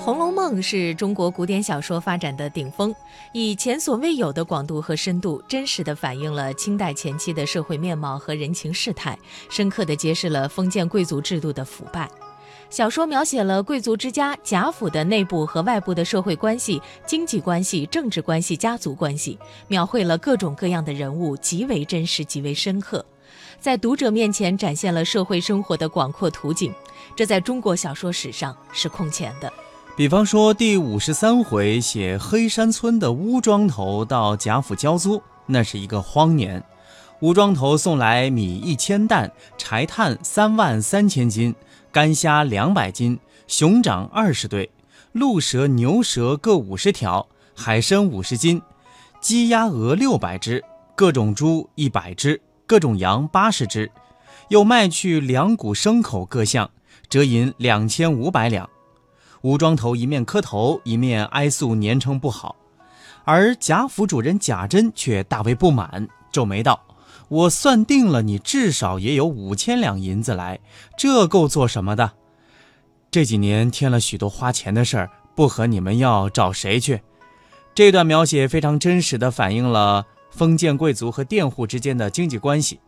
《红楼梦》是中国古典小说发展的顶峰，以前所未有的广度和深度，真实地反映了清代前期的社会面貌和人情世态，深刻地揭示了封建贵族制度的腐败。小说描写了贵族之家贾府的内部和外部的社会关系、经济关系、政治关系、家族关系，描绘了各种各样的人物，极为真实，极为深刻，在读者面前展现了社会生活的广阔图景，这在中国小说史上是空前的。比方说第五十三回写黑山村的乌庄头到贾府交租，那是一个荒年，乌庄头送来米一千担，柴炭三万三千斤，干虾两百斤，熊掌二十对，鹿蛇牛蛇各五十条，海参五十斤，鸡鸭鹅六百只，各种猪一百只，各种羊八十只，又卖去两股牲口各项，折银两千五百两。吴庄头一面磕头，一面哀诉年成不好，而贾府主人贾珍却大为不满，皱眉道：“我算定了，你至少也有五千两银子来，这够做什么的？这几年添了许多花钱的事儿，不和你们要，找谁去？”这段描写非常真实的反映了封建贵族和佃户之间的经济关系。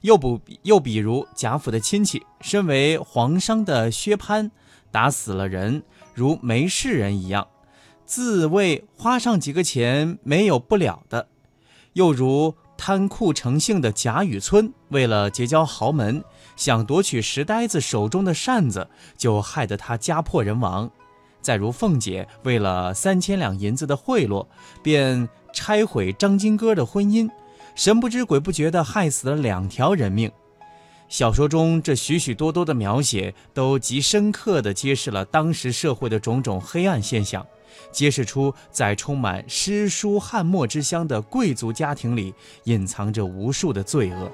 又不又比如贾府的亲戚，身为皇商的薛蟠。打死了人如没事人一样，自谓花上几个钱没有不了的；又如贪酷成性的贾雨村，为了结交豪门，想夺取石呆子手中的扇子，就害得他家破人亡；再如凤姐，为了三千两银子的贿赂，便拆毁张金哥的婚姻，神不知鬼不觉地害死了两条人命。小说中这许许多多的描写，都极深刻地揭示了当时社会的种种黑暗现象，揭示出在充满诗书翰墨之乡的贵族家庭里，隐藏着无数的罪恶。